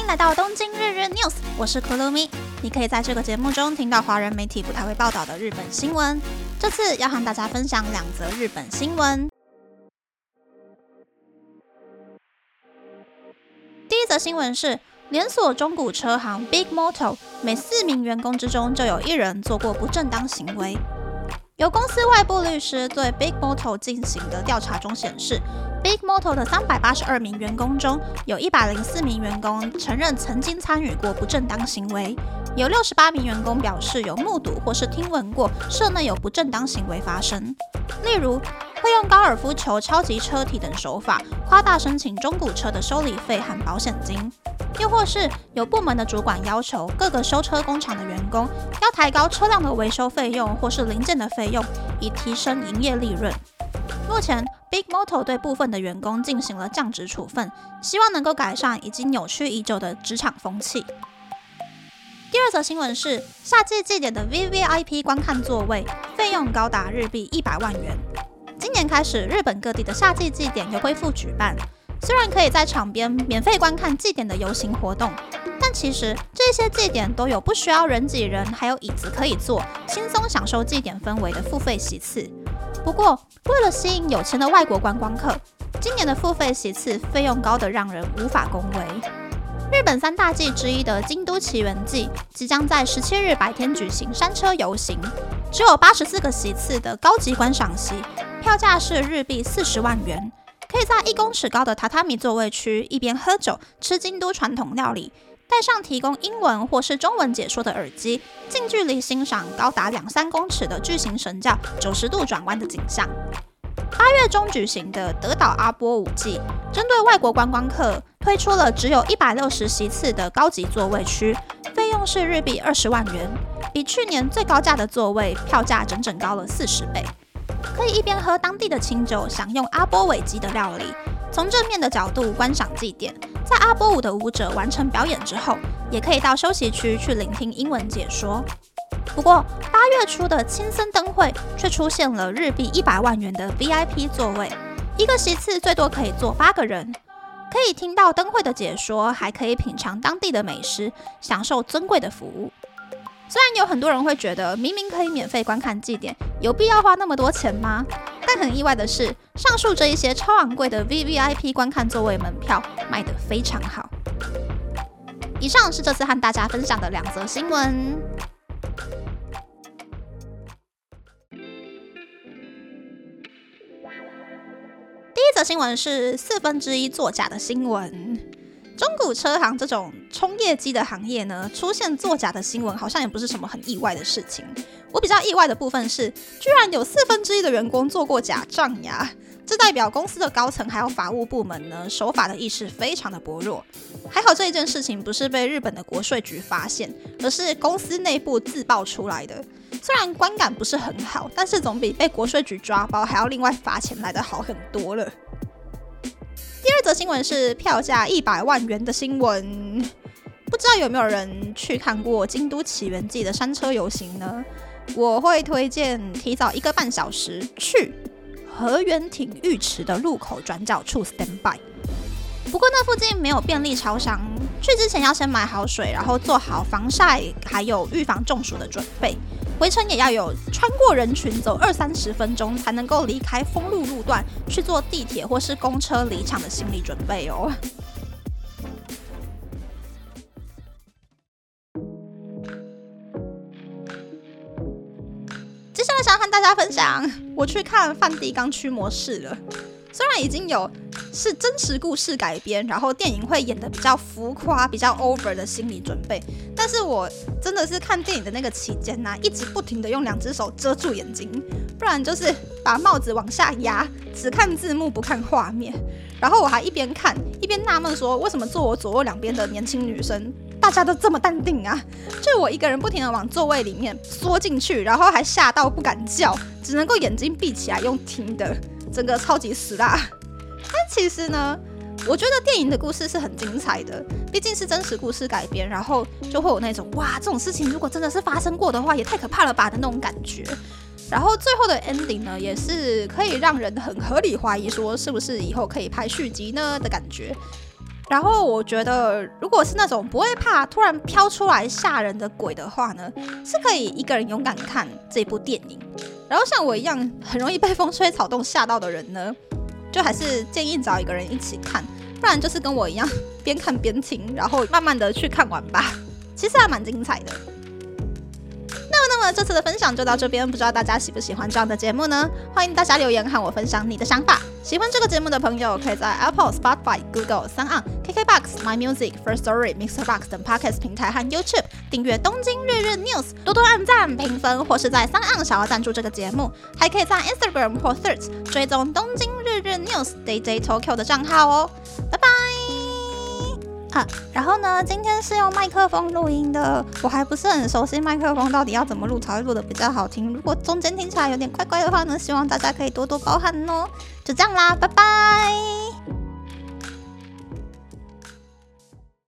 迎来到东京日日 news，我是 Kurumi。你可以在这个节目中听到华人媒体不太会报道的日本新闻。这次要和大家分享两则日本新闻。第一则新闻是，连锁中古车行 Big Motor 每四名员工之中就有一人做过不正当行为。由公司外部律师对 Big Motor 进行的调查中显示，Big Motor 的三百八十二名员工中，有一百零四名员工承认曾经参与过不正当行为，有六十八名员工表示有目睹或是听闻过社内有不正当行为发生，例如会用高尔夫球、超级车体等手法夸大申请中古车的修理费和保险金。又或是有部门的主管要求各个修车工厂的员工要抬高车辆的维修费用或是零件的费用，以提升营业利润。目前，Big Moto 对部分的员工进行了降职处分，希望能够改善已经扭曲已久的职场风气。第二则新闻是，夏季祭典的 VVIP 观看座位费用高达日币一百万元。今年开始，日本各地的夏季祭典又恢复举办。虽然可以在场边免费观看祭典的游行活动，但其实这些祭典都有不需要人挤人，还有椅子可以坐，轻松享受祭典氛围的付费席次。不过，为了吸引有钱的外国观光客，今年的付费席次费用高得让人无法恭维。日本三大祭之一的京都奇缘祭即将在十七日白天举行山车游行，只有八十四个席次的高级观赏席，票价是日币四十万元。可以在一公尺高的榻榻米座位区，一边喝酒吃京都传统料理，戴上提供英文或是中文解说的耳机，近距离欣赏高达两三公尺的巨型神教九十度转弯的景象。八月中举行的德岛阿波舞季，针对外国观光客推出了只有一百六十席次的高级座位区，费用是日币二十万元，比去年最高价的座位票价整整高了四十倍。可以一边喝当地的清酒，享用阿波尾鸡的料理，从正面的角度观赏祭典。在阿波舞的舞者完成表演之后，也可以到休息区去聆听英文解说。不过八月初的青森灯会却出现了日币一百万元的 VIP 座位，一个席次最多可以坐八个人，可以听到灯会的解说，还可以品尝当地的美食，享受尊贵的服务。虽然有很多人会觉得，明明可以免费观看祭典，有必要花那么多钱吗？但很意外的是，上述这一些超昂贵的 VVIP 观看座位门票卖得非常好。以上是这次和大家分享的两则新闻。第一则新闻是四分之一作假的新闻。中古车行这种冲业绩的行业呢，出现作假的新闻，好像也不是什么很意外的事情。我比较意外的部分是，居然有四分之一的员工做过假账呀！这代表公司的高层还有法务部门呢，守法的意识非常的薄弱。还好这一件事情不是被日本的国税局发现，而是公司内部自爆出来的。虽然观感不是很好，但是总比被国税局抓包还要另外罚钱来的好很多了。第二则新闻是票价一百万元的新闻，不知道有没有人去看过京都起源记的山车游行呢？我会推荐提早一个半小时去河原町浴池的入口转角处 stand by。不过那附近没有便利超商，去之前要先买好水，然后做好防晒还有预防中暑的准备。回程也要有穿过人群走二三十分钟才能够离开封路路段，去坐地铁或是公车离场的心理准备哦。接下来想和大家分享，我去看梵蒂冈驱魔士了。虽然已经有是真实故事改编，然后电影会演的比较浮夸、比较 over 的心理准备，但是我真的是看电影的那个期间呢，一直不停的用两只手遮住眼睛，不然就是把帽子往下压，只看字幕不看画面。然后我还一边看一边纳闷说，为什么坐我左右两边的年轻女生大家都这么淡定啊？就我一个人不停的往座位里面缩进去，然后还吓到不敢叫，只能够眼睛闭起来用听的。整个超级死啦！但其实呢，我觉得电影的故事是很精彩的，毕竟是真实故事改编，然后就会有那种哇，这种事情如果真的是发生过的话，也太可怕了吧的那种感觉。然后最后的 ending 呢，也是可以让人很合理怀疑说，是不是以后可以拍续集呢的感觉。然后我觉得，如果是那种不会怕突然飘出来吓人的鬼的话呢，是可以一个人勇敢看这部电影。然后像我一样很容易被风吹草动吓到的人呢，就还是建议找一个人一起看，不然就是跟我一样边看边听，然后慢慢的去看完吧。其实还蛮精彩的。这次的分享就到这边，不知道大家喜不喜欢这样的节目呢？欢迎大家留言和我分享你的想法。喜欢这个节目的朋友，可以在 Apple、Spotify、Google、s o u n KKBox、My Music、First Story、Mixer Box 等 Podcast 平台和 YouTube 订阅《东京日日 News》，多多按赞、评分，或是在三 on 想要赞助这个节目，还可以在 Instagram 或 Threads 追踪《东京日日 News》DJ Tokyo 的账号哦。拜拜。啊，然后呢？今天是用麦克风录音的，我还不是很熟悉麦克风到底要怎么录才会录的比较好听。如果中间听起来有点怪怪的话呢，希望大家可以多多包涵哦。就这样啦，拜拜。